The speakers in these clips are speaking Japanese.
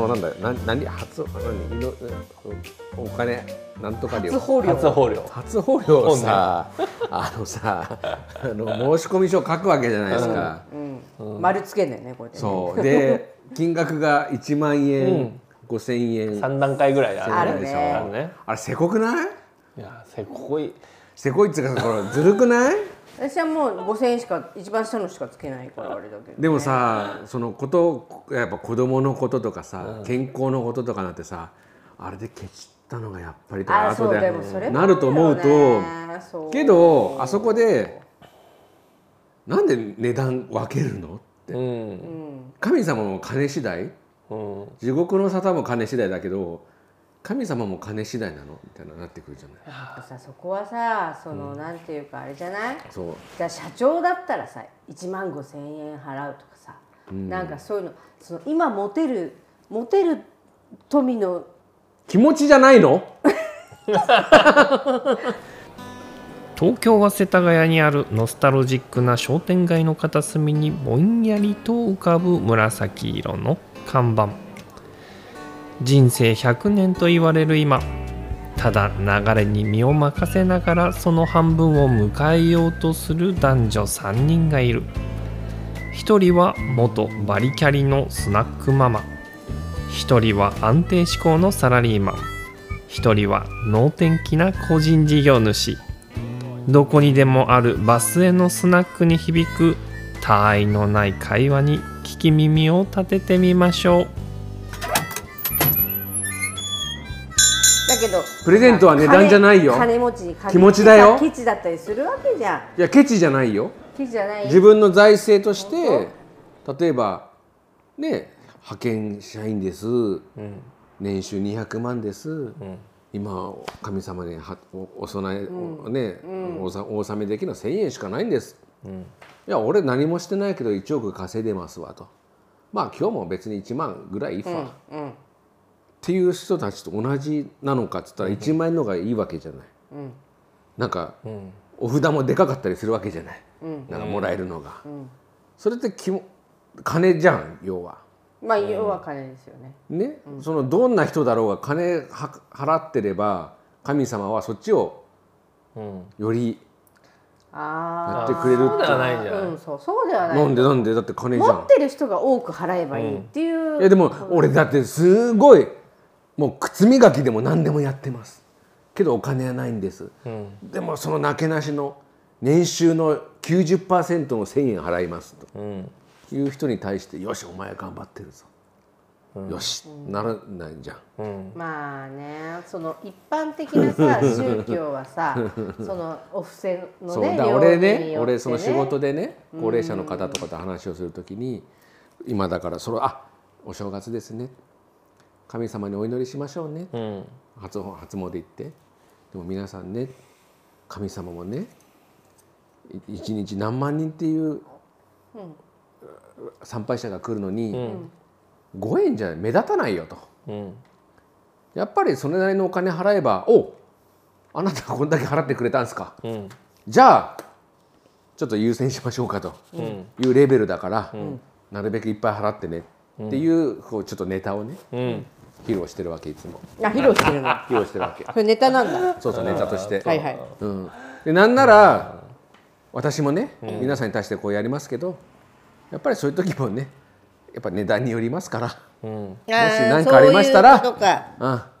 のなんだよな何初何いのお金なんとか料。初放料。初放料。初放料をさ、あのさあの申込書書くわけじゃないですか、うん。丸つけんだよねこれでね。そう。で金額が1万円、5000円。三段階ぐらいあるあるね。あるね。あれせこくない？いやせこい。せこいっつうかずるくない？私はもう5000円しか一番下のしかつけないからあれだけど、ね、でもさそのことやっぱ子供のこととかさ、健康のこととかなってさあれでケチったのがやっぱりとあそう後でなると思うとけどあそこでなんで値段分けるの？って。うん。神様も金次第。うん。地獄の沙汰も金次第だけど神様も金次第なの？みたいななってくるじゃない？さそこはさその、なんていうかあれじゃない？そう。じゃあ社長だったらさ1万5千円払うとかさ、なんかそういうのその今持てる持てる富の気持ちじゃないの？東京は世田谷にあるノスタルジックな商店街の片隅にぼんやりと浮かぶ紫色の看板人生100年と言われる今ただ流れに身を任せながらその半分を迎えようとする男女3人がいる。一人は元バリキャリのスナックママ。一人は安定志向のサラリーマン。一人は能天気な個人事業主。どこにでもあるバスへのスナックに響く他愛のない会話に聞き耳を立ててみましょう。プレゼントは値段じゃないよ。金金持ち気持ちだよ。ケチだったりするわけじゃん。いやケチじゃないよ。ケチじゃない。自分の財政として例えばね派遣社員です、年収200万です、今神様にはおお供え、おね、おさお納めできるのは1,000円しかないんです、いや俺何もしてないけど1億稼いでますわと。まあ今日も別に1万ぐらいいいわ、っていう人たちと同じなのかっつったら1万円の方がいいわけじゃない、なんか、お札もでかかったりするわけじゃない、なんかもらえるのが、それってきも金じゃん要は。まあ要は金ですよね、ね、そのどんな人だろうが金は払ってれば神様はそっちをよりあやってくれるそうではってないんじゃない、あうんそうそうではない。なんでなんで？だって金じゃん。持ってる人が多く払えばいいっていう、いやでも俺だってすごいもう靴磨きでも何でもやってます。けどお金はないんです、でもそのなけなしの年収の90%の1,000円払いますと。うん。いう人に対してよしお前頑張ってるぞ、よしならないじゃん。うん。まあねその一般的なさ 宗教はさそのお布施のねそうだから俺ねよって俺その仕事でね高齢者の方とかと話をするときに今だからそれあお正月ですね神様にお祈りしましょうね。うん。初初詣行って。でも皆さんね神様もねい一日何万人っていう参拝者が来るのに5円じゃ目立たないよと。うん。やっぱりそれなりのお金払えばおあなたがこんだけ払ってくれたんですか。うん。じゃあちょっと優先しましょうかと。いうレベルだから、なるべくいっぱい払ってねっていうこうちょっとネタをね。うん披露してるわけいつも。あ披露してるの？披露してるわけ。それネタなんだ。そうそうネタとして、はいはい。うん、でなんなら私もね、皆さんに対してこうやりますけどやっぱりそういう時もねやっぱ値段によりますから、うん。ももし何かありましたらそういうことか。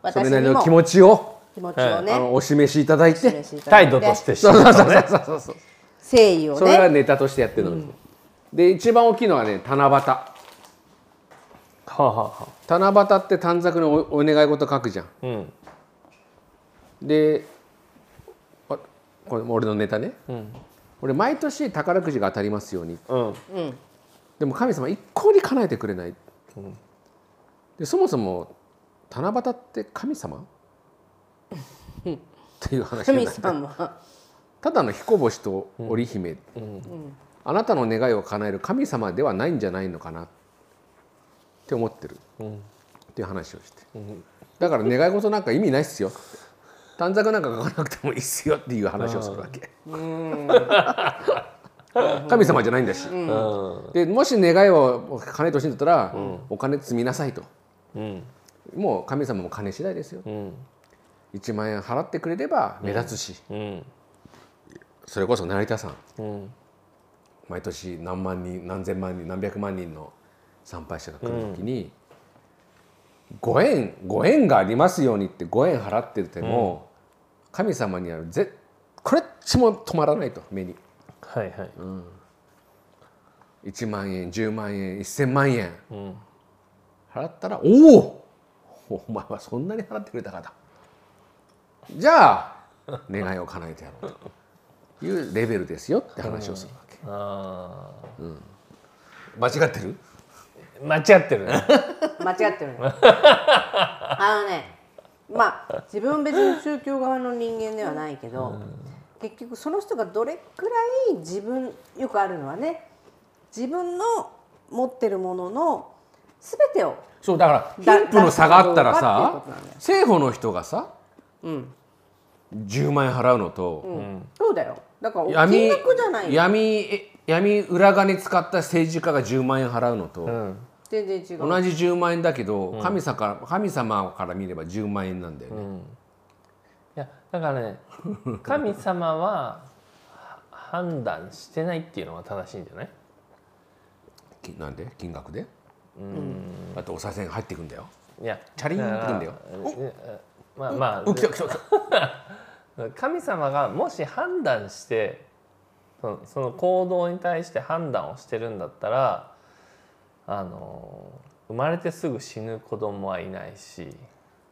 うん、それなりの気持ちを、気持ちをね。あのお示しいただいて。示しいただいて。態度としてしそうそうそうそう誠意をそれがねネタとしてやってるの、で一番大きいのはね七夕はあ、はあはあ、七夕って短冊におお願い事書くじゃん。うん。であこれ俺のネタね。うん。俺毎年宝くじが当たりますように。うん。うん。でも神様一向に叶えてくれない、でそもそも七夕って神様？っていう話に神なって様。ただの彦星と織姫、あなたの願いを叶える神様ではないんじゃないのかな。って思ってる、っていう話をして、だから願い事なんか意味ないっすよ。って短冊なんか書かなくてもいいっすよっていう話をするわけ、神様じゃないんだし、うん。でもし願いを叶えてほしいんだったら、お金積みなさいと。うん。もう神様も金次第ですよ。うん。1万円払ってくれれば目立つし、うん。それこそ成田さんうん。毎年何万人何千万人何百万人の参拝者が来る時に、ご縁ご縁がありますようにってご縁払ってても、神様にはぜこれっちも止まらないと目に。はいはい。1万円10万円1000万円。うん。払ったらおお!お前はそんなに払ってくれたかとじゃあ願いを叶えてやろうというレベルですよって話をするわけ、あ間違ってる？ー間違ってるね。間違ってるね。あのねまあ自分は別に宗教側の人間ではないけど、結局その人がどれくらい自分よくあるのはね自分の持ってるものの全てをそうだからだ貧富の差があったらさ政府の人がさうん。10万円払うのと、そうだよ。だから闇金額じゃないよ闇え闇裏金使った政治家が10万円払うのと、うん全然違う。同じ10万円だけど、神様から神様から見れば10万円なんだよね、いやだからね 神様はは判断してないっていうのが正しいんじゃない？きなんで？金額で？だってお賽銭入ってくんだよ。いやチャリンってくんだよ。まあまう来た来た来た。あ 神様がもし判断してそのその行動に対して判断をしてるんだったらあの生まれてすぐ死ぬ子供はいないし。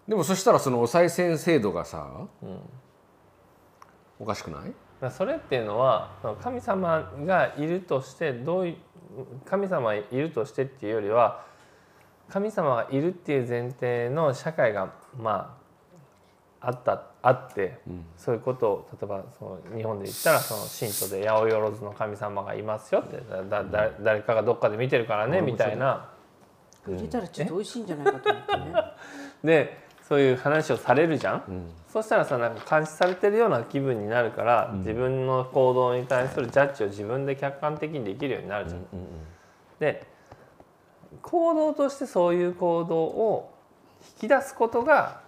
でもそしたらそのお賽銭制度がさ、おかしくない？それっていうのは神様がいるとしてどういう神様がいるとしてっていうよりは神様がいるっていう前提の社会がまああったあって、そういうことを例えばその日本で言ったらその神道で八百万の神様がいますよってだだ誰かがどっかで見てるからねみたいな。入れたらちょっと美味しいんじゃないかと思ってね。で そういう話をされるじゃん、そしたらさなんか監視されてるような気分になるから、自分の行動に対するジャッジを自分で客観的にできるようになるじゃん。で行動としてそういう行動を引き出すことが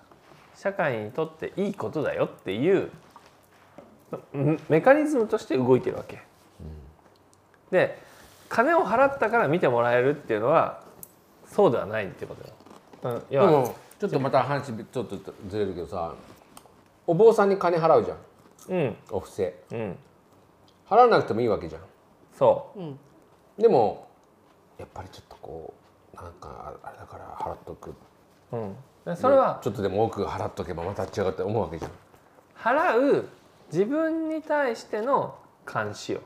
社会にとっていいことだよっていうメメカニズムとして動いてるわけ。で金を払ったから見てもらえるっていうのはそうではないってことよ。うん、要はでもちょっとまた話ちょっとずれるけどさお坊さんに金払うじゃん。うん。お布施。うん。払わなくてもいいわけじゃん。そう。でもやっぱりちょっとこうなんかあれだから払っとく。うん、でそれはちょっとでも多く払っとけばまた違うって思うわけじゃん。払う自分に対しての監視よ。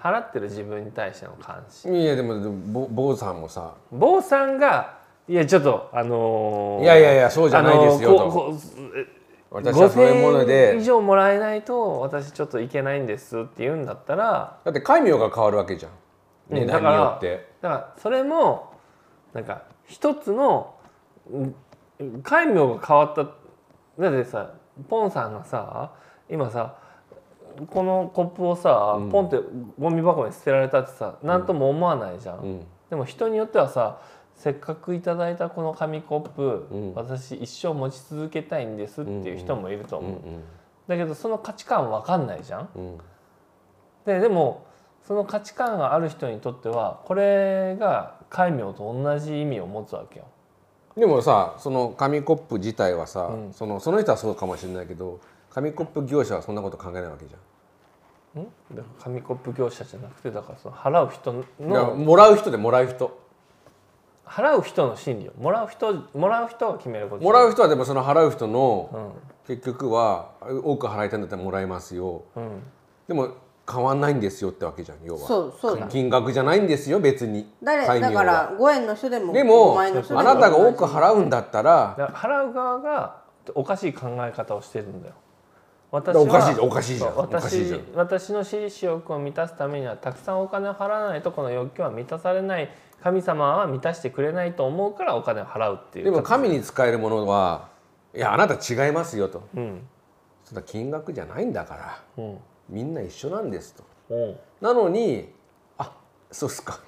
払ってる自分に対しての監視。いやでもでもぼ坊さんもさ。坊さんがいやちょっとあのーいやいやいやそうじゃないですよと。あのーこうこう私はそういうもの5000円以で上もらえないと私ちょっといけないんですって言うんだったらだって戒名が変わるわけじゃん。値段によって。だからそれもなんか一つのうん戒名が変わっただってさポンさん。がさ今さこのコップをさ、うん。ポンってゴミ箱に捨てられたってさ何とも思わないじゃん、うん。でも人によってはさせっかくいただいたこの紙コップ、うん。私一生持ち続けたいん。ですっていう人もいると思う、だけどその価値観わかん。ないじゃん。うん。ででもその価値観がある人にとってはこれが戒名と同じ意味を持つわけよ。でもさその紙コップ自体はさ、うん。そのその人はそうかもしれないけど紙コップ業者はそんなこと考えないわけじゃん。ん？紙コップ業者じゃなくてだからその払う人のもらう人でもらう人。払う人の心理をもらう人もらう人が決めることもらう人はでもその払う人のうん。結局は多く払いたいんだったらもらいますよ。うん。でも変わんないんですよってわけじゃん要は。そうそうだ。金額じゃないんですよ別に。誰だからは5円の人でも5でも万円の人でもあなたが多く払うんだったら。だから払う側がおかしい考え方をしてるんだよ。私おかしいおかしいじゃんそうおかしいじゃん。私私の私利私欲を満たすためにはたくさんお金を払わないとこの欲求は満たされない。神様は満たしてくれないと思うからお金を払うっていうでも神に使えるものはいやあなた違いますよと。うん。そんな金額じゃないんだから。うんみんな一緒なんですと。うん。なのにあそうっすか。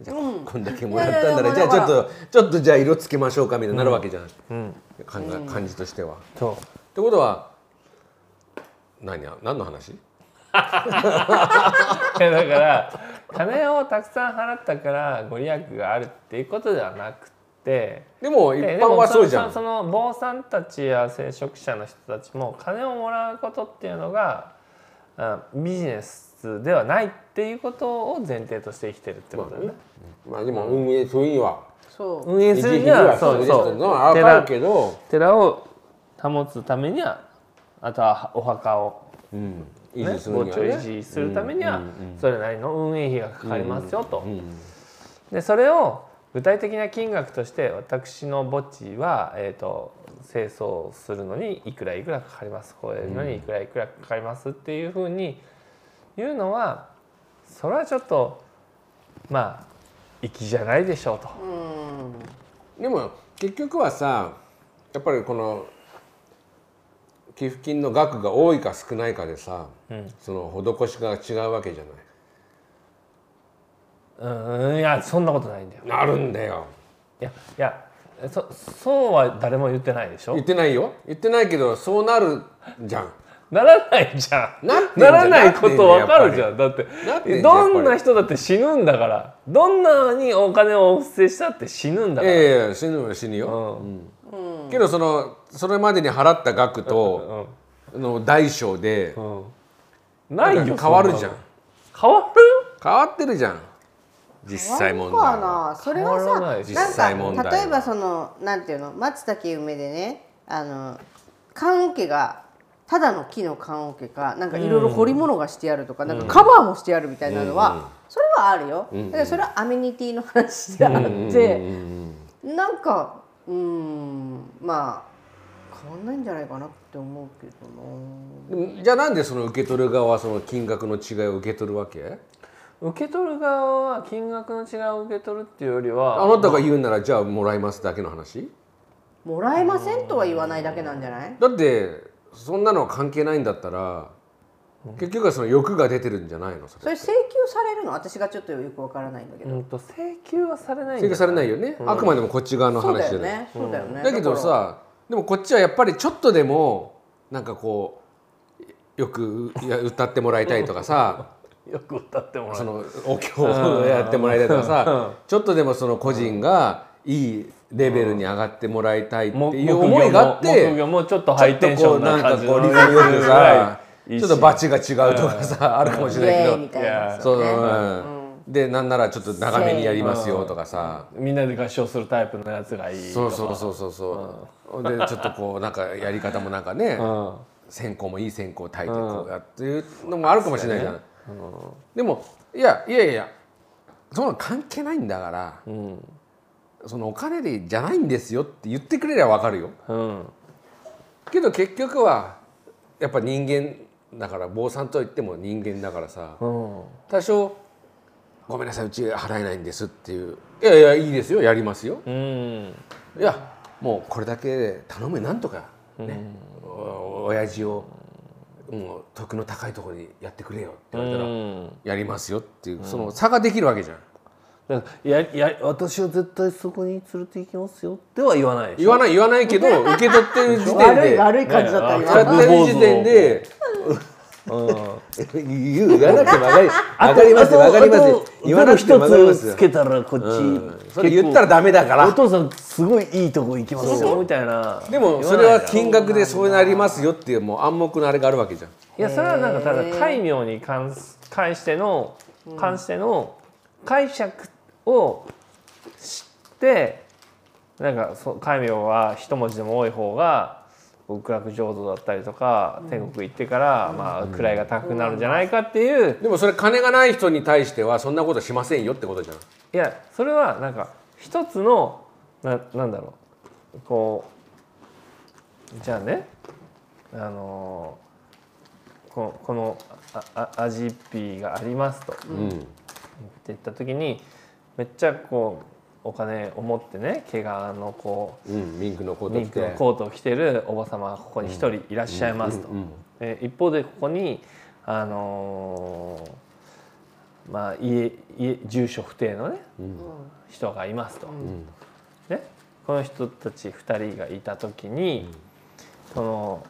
じゃあ、うんこんだけもらったんならいやいやじゃあちょっとちょっとじゃあ色つけましょうかみたいになるわけじゃん、うん。感が感じとしては。っそう。てことは何や何の話？だから金をたくさん払ったからご利益があるっていうことではなくて。でも一般はそうじゃん。そその坊さんたちや聖職者の人たちも金をもらうことっていうのがあビジネスではないっていうことを前提として生きてるってことだよね。まあでも運営そういうには。そう。運営するにはそうそう。のは分かるけど、寺を保つためにはあとはお墓を、うん、維ね持する墓地をにはね。維持するためにはそれなりの運営費がかかりますよと。うん。でそれを具体的な金額として私の墓地は、えー、と清掃するのにいくらいくらかかります。超えるのにいくらいくらかかりますっていうふうに言うのはそれはちょっとまあ粋じゃないでしょうと。うん。でも結局はさやっぱりこの寄付金の額が多いか少ないかでさ、うん。その施しが違うわけじゃうんいやそんなことないんだよ。なるんだよ。いやいやそそうは誰も言ってないでしょ？言ってないよ。言ってないけどそうなるじゃん。ならないじゃん。ならないことわかるじゃん。だってどんな人だって死ぬんだから。どんなにお金をお布施したって死ぬんだから、ええ死ぬよ死ぬよ。うん。けどそのそれまでに払った額との大小でうん。ないよ変わるじゃん。変わる？変わってるじゃん。実際問題。な。それはさ実際問題は。なんか例えばそのなんていうの？松茸梅でねあの棺桶がただの木の棺桶かなんかいろいろ彫り物がしてあるとか、なんかカバーもしてあるみたいなのは、それはあるよ、だからそれはアメニティの話であって、なんかうんまあ変わんないんじゃないかなって思うけどな。じゃあなんでその受け取る側はその金額の違いを受け取るわけ？受け取る側は金額の違いを受け取るっていうよりはあなたが言うならじゃあもらいますだけの話？もらえませんとは言わないだけなんじゃない？だってそんなのは関係ないんだったら結局はその欲が出てるんじゃないの？それそれ請求されるの？私がちょっとよくわからないんだけど、うんと請求はされないん請求されないよよね、あくまでもこっち側の話じゃない。ね。そうだよね、だけどさでもこっちはやっぱりちょっとでもなんかこうよくいや歌ってもらいたいとかさよく歌ってもらう。そのお経をやってもらいたいとかさちょっとでもその個人がいいレベルに上がってもらいたいってもいう思いがあってもちょっとちハイテンショょっとこうンなん感じなかこうリズムよくさちょっとバチが違うとかさあるかもしイれないけど。そう、ね。うん。でなんならちょっと長めにやりますよとかさ。みんなで合唱するタイプのやつがいいそうそうそうそうそうでちょっとこうなんかやり方もなんかねうん。線香もいい線香炊いてこうやっていうのもあるかもしれないじゃん、でもいやいやいやそんなの関係ないんだから、そのお金でじゃないんですよって言ってくれりゃ分かるよ。うん。けど結局はやっぱ人間だから坊さんといっても人間だからさうん。多少「ごめんなさいうち払えないんです」っていう「いやいやいいですよやりますよ」うん。いやもうこれだけ頼むなんとかね、お親父をもう得の高いところにやってくれよって言われたら、うん。やりますよっていうその差ができるわけじゃん。だからやや私は絶対そこに連れて行きますよっては言わない言わない言わないけど受け取ってる時点悪いで悪い感じだったね。今使ってる時点で言う言わなくても分かり分かります。よ分かります。よ言わなくても分かりますよ。つけたらこっち、うん。それ言ったらダメだから。お父さんすごいいいとこ行きますよ。みたいなでもそれは金額でそうなりますよっていうもう暗黙のあれがあるわけじゃん。いやそれはなんかただ戒名に関す関しての関しての解釈を知ってなんかそう戒名は一文字でも多い方が極楽浄土だったりとか天国行ってからまあ位が高くなるんじゃないかっていう。でもそれ金がない人に対してはそんなことしませんよってことじゃん。いやそれはなんか一つのななんだろう。こうじゃあねあのここのああアジピーがありますと。うん。って言った時にめっちゃこうお金を持ってね毛皮のこうんミンクのコうートミンクのコートを着てるおば様がここに一人いらっしゃいますと。うんうんで一方でここにあのまあ、家家住所不定のね、人がいますと。ね、この人たち2人がいた時に、その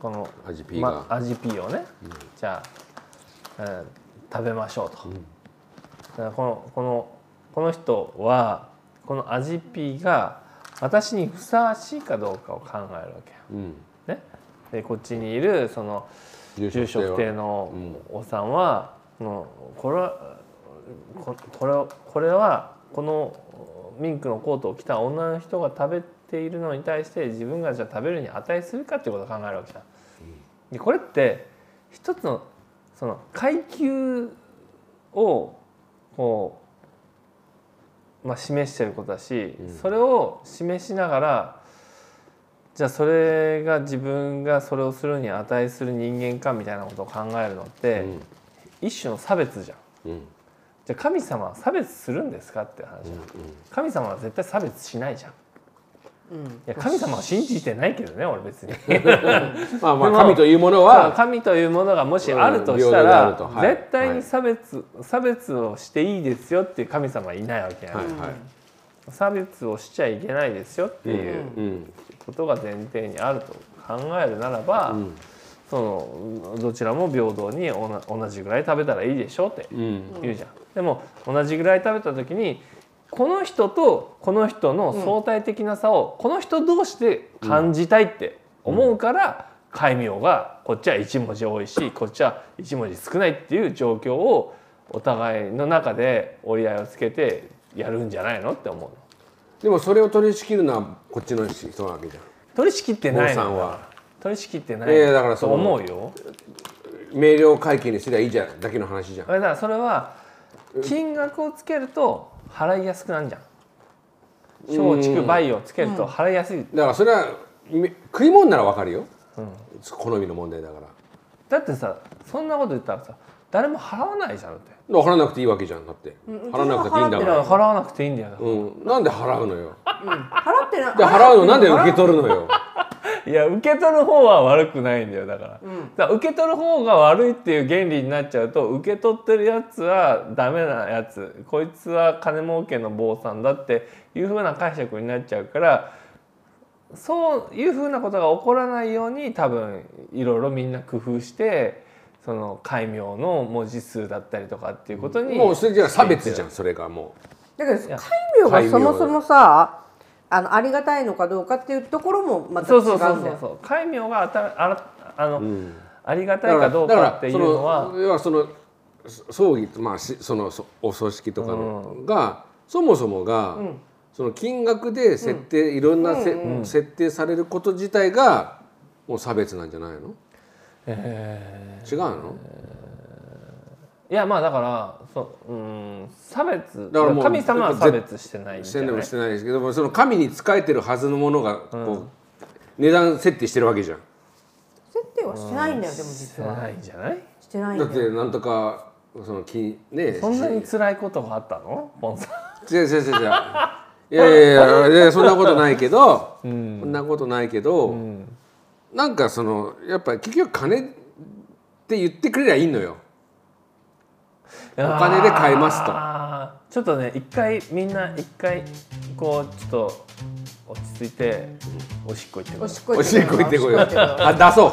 このアジピーが。まアジピーをね、じゃあ、うん食べましょうと。だからこのこのこの人はこのアジピーが私にふさわしいかどうかを考えるわけよ。うんね、でこっちにいるその住所不定のおっさんは、もうこれはここれはこれはこのミンクのコートを着た女の人が食べているのに対して自分がじゃあ食べるに値するかっていうことを考えるわけじゃん。でこれって一つのその階級をこう、まあ、示してることだし、それを示しながらじゃあそれが自分がそれをするに値する人間かみたいなことを考えるのって、一種の差別じゃん。うん。じゃあ神様は差別するんですかって話じゃん、神様は絶対差別しないじゃん。うん。いや神様は信じてないけどね俺別に。まあまあ神というものは神というものがもしあるとしたら、はい絶対に差別、差別をしていいですよっていう神様はいないわけや、はいはい。差別をしちゃいけないですよっていううんことが前提にあると考えるならば、ん。そのどちらも平等におな同じぐらい食べたらいいでしょってうん。言うじゃん。でも同じぐらい食べた時にこの人とこの人の相対的な差をこの人同士で感じたいって思うから戒名がこっちは1文字多いしこっちは1文字少ないっていう状況をお互いの中で折り合いをつけてやるんじゃないのって思うの。でもそれを取り仕切るのはこっちの人なわけじゃん取り仕切ってない坊さんは取り仕切ってないいやいやだからそとの思うよ。明瞭会計にすりゃいいじゃんだけの話じゃんだからそれは金額をつけると払いやすくなるじゃん。松竹梅をつけると払いやすい、だからそれはみ食い物ならわかるよ、好みの問題だから。だってさそんなこと言ったらさ誰も払わないじゃんだって。だから払わなくていいわけじゃんだって、払わなくていいんだから。払わなくていいんだよ、うん、なんで払うのよ。払ってない。で払うのなんで受け取るのよいや受け取る方は悪くないんだよだから,、だから受け取る方が悪いっていう原理になっちゃうと受け取ってるやつはダメなやつ。こいつは金儲けの坊さんだっていうふうな解釈になっちゃうからそういうふうなことが起こらないように多分いろいろみんな工夫してその戒名の文字数だったりとかっていうことに、もうそれじゃ差別じゃんそれがもだけどや。戒名がそもそもさあのありがたいのかどうかっていうところもまた違そううんだよそう。そうそう戒名があたあらあの、う、うん、ありがたいかどうかっていうのは。だからその要はその葬儀まあしそのそお葬式とかのが、そもそもが、その金額で設定、いろんなせ、設定されること自体がもう差別なんじゃないの、違うの？いやまあだからそううん差別だからもう神様は差別してないんじゃない？してんでもしてないですけどもその神に仕えてるはずのものがこう、値段設定してるわけじゃん。設定はしてないんだよでもして実はないんじゃない？してないんだってなんとかその金ねそんなに辛いことがあったの？ポンさん。違う違う違う違う。いやいやいやいやそんなことないけど、そんなことないけど、なんかそのやっぱり結局金って言ってくれりゃいいのよお金で買えますと。ちょっとね一回みんな一回こうちょっと落ち着いておしっこ行ってくるおしっこおしっこ行ってこいよおしっこ行ってこよう。あ出そう